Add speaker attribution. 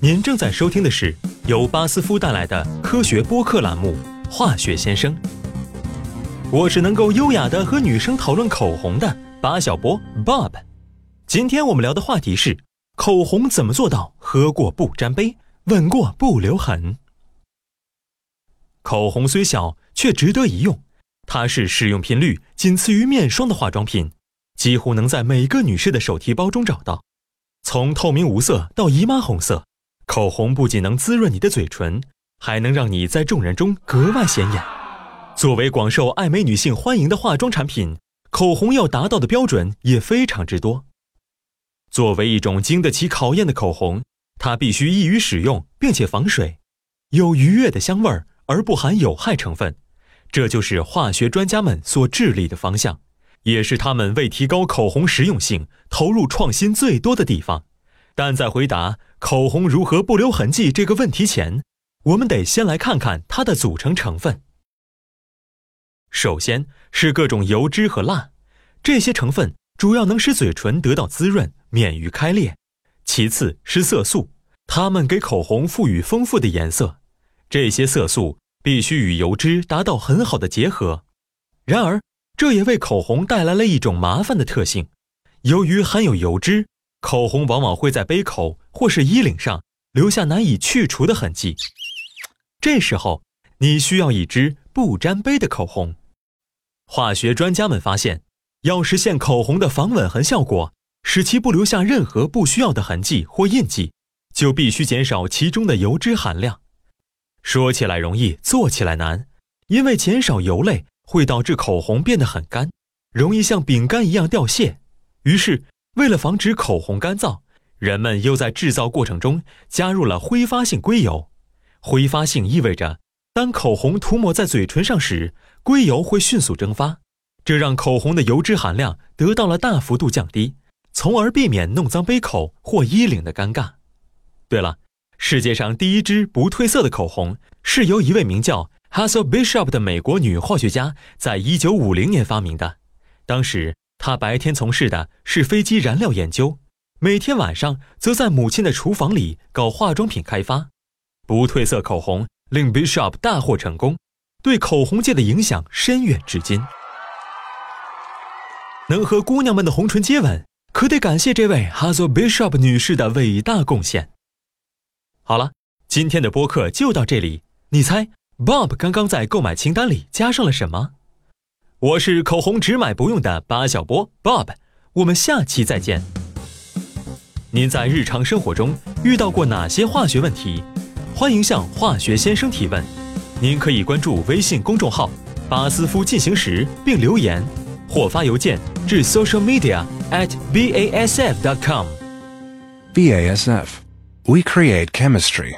Speaker 1: 您正在收听的是由巴斯夫带来的科学播客栏目《化学先生》。我是能够优雅的和女生讨论口红的巴小波 Bob。今天我们聊的话题是口红怎么做到喝过不沾杯，吻过不留痕。口红虽小，却值得一用。它是使用频率仅次于面霜的化妆品，几乎能在每个女士的手提包中找到。从透明无色到姨妈红色，口红不仅能滋润你的嘴唇，还能让你在众人中格外显眼。作为广受爱美女性欢迎的化妆产品，口红要达到的标准也非常之多。作为一种经得起考验的口红，它必须易于使用，并且防水，有愉悦的香味儿，而不含有害成分。这就是化学专家们所致力的方向。也是他们为提高口红实用性投入创新最多的地方，但在回答口红如何不留痕迹这个问题前，我们得先来看看它的组成成分。首先是各种油脂和蜡，这些成分主要能使嘴唇得到滋润，免于开裂。其次是色素，它们给口红赋予丰富的颜色。这些色素必须与油脂达到很好的结合。然而，这也为口红带来了一种麻烦的特性，由于含有油脂，口红往往会在杯口或是衣领上留下难以去除的痕迹。这时候，你需要一支不沾杯的口红。化学专家们发现，要实现口红的防吻痕效果，使其不留下任何不需要的痕迹或印记，就必须减少其中的油脂含量。说起来容易，做起来难，因为减少油类。会导致口红变得很干，容易像饼干一样掉屑。于是，为了防止口红干燥，人们又在制造过程中加入了挥发性硅油。挥发性意味着，当口红涂抹在嘴唇上时，硅油会迅速蒸发，这让口红的油脂含量得到了大幅度降低，从而避免弄脏杯口或衣领的尴尬。对了，世界上第一支不褪色的口红是由一位名叫。Hazel Bishop 的美国女化学家在1950年发明的。当时她白天从事的是飞机燃料研究，每天晚上则在母亲的厨房里搞化妆品开发。不褪色口红令 Bishop 大获成功，对口红界的影响深远至今。能和姑娘们的红唇接吻，可得感谢这位 Hazel Bishop 女士的伟大贡献。好了，今天的播客就到这里。你猜？Bob 刚刚在购买清单里加上了什么？我是口红只买不用的八小波 Bob，我们下期再见。您在日常生活中遇到过哪些化学问题？欢迎向化学先生提问。您可以关注微信公众号“巴斯夫进行时”并留言，或发邮件至 social media at basf.com。
Speaker 2: BASF, we create chemistry.